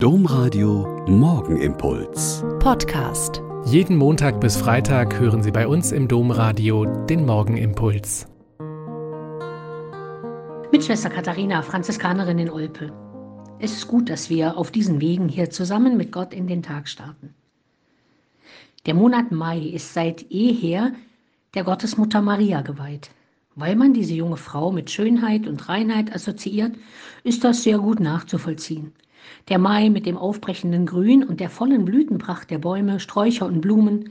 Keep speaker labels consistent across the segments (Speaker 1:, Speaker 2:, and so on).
Speaker 1: Domradio Morgenimpuls.
Speaker 2: Podcast.
Speaker 3: Jeden Montag bis Freitag hören Sie bei uns im Domradio den Morgenimpuls.
Speaker 4: Mit Schwester Katharina, Franziskanerin in Olpe. Es ist gut, dass wir auf diesen Wegen hier zusammen mit Gott in den Tag starten. Der Monat Mai ist seit jeher der Gottesmutter Maria geweiht. Weil man diese junge Frau mit Schönheit und Reinheit assoziiert, ist das sehr gut nachzuvollziehen. Der Mai mit dem aufbrechenden Grün und der vollen Blütenpracht der Bäume, Sträucher und Blumen,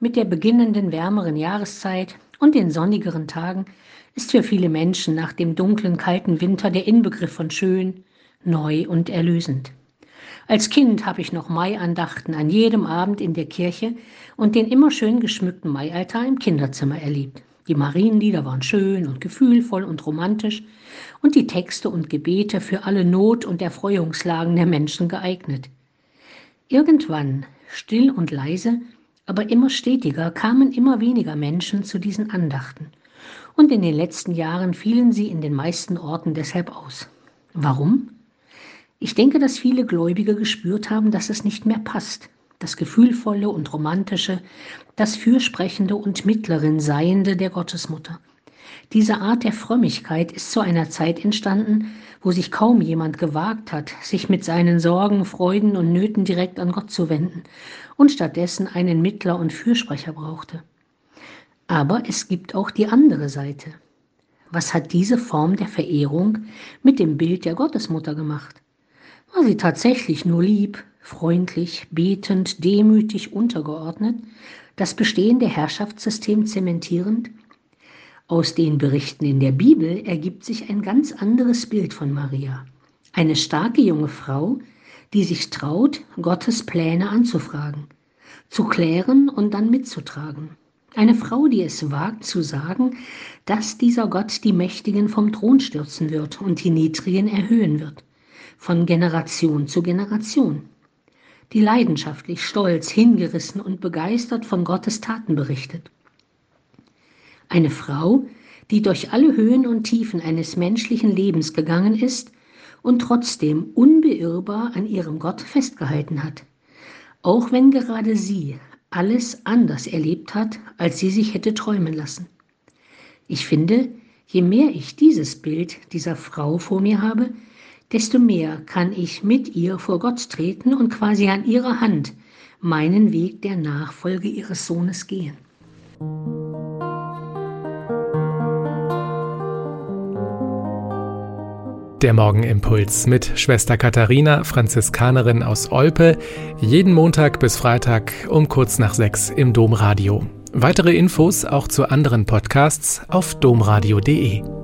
Speaker 4: mit der beginnenden wärmeren Jahreszeit und den sonnigeren Tagen ist für viele Menschen nach dem dunklen, kalten Winter der Inbegriff von schön, neu und erlösend. Als Kind habe ich noch Maiandachten an jedem Abend in der Kirche und den immer schön geschmückten Maialtar im Kinderzimmer erlebt. Die Marienlieder waren schön und gefühlvoll und romantisch und die Texte und Gebete für alle Not- und Erfreuungslagen der Menschen geeignet. Irgendwann, still und leise, aber immer stetiger, kamen immer weniger Menschen zu diesen Andachten. Und in den letzten Jahren fielen sie in den meisten Orten deshalb aus. Warum? Ich denke, dass viele Gläubige gespürt haben, dass es nicht mehr passt, das Gefühlvolle und Romantische, das Fürsprechende und Mittlerin Seiende der Gottesmutter. Diese Art der Frömmigkeit ist zu einer Zeit entstanden, wo sich kaum jemand gewagt hat, sich mit seinen Sorgen, Freuden und Nöten direkt an Gott zu wenden und stattdessen einen Mittler und Fürsprecher brauchte. Aber es gibt auch die andere Seite. Was hat diese Form der Verehrung mit dem Bild der Gottesmutter gemacht? War sie tatsächlich nur lieb, freundlich, betend, demütig, untergeordnet, das bestehende Herrschaftssystem zementierend? Aus den Berichten in der Bibel ergibt sich ein ganz anderes Bild von Maria. Eine starke junge Frau, die sich traut, Gottes Pläne anzufragen, zu klären und dann mitzutragen. Eine Frau, die es wagt zu sagen, dass dieser Gott die Mächtigen vom Thron stürzen wird und die Niedrigen erhöhen wird, von Generation zu Generation die leidenschaftlich, stolz, hingerissen und begeistert von Gottes Taten berichtet. Eine Frau, die durch alle Höhen und Tiefen eines menschlichen Lebens gegangen ist und trotzdem unbeirrbar an ihrem Gott festgehalten hat, auch wenn gerade sie alles anders erlebt hat, als sie sich hätte träumen lassen. Ich finde, je mehr ich dieses Bild dieser Frau vor mir habe, desto mehr kann ich mit ihr vor Gott treten und quasi an ihrer Hand meinen Weg der Nachfolge ihres Sohnes gehen.
Speaker 3: Der Morgenimpuls mit Schwester Katharina, Franziskanerin aus Olpe, jeden Montag bis Freitag um kurz nach sechs im Domradio. Weitere Infos auch zu anderen Podcasts auf domradio.de.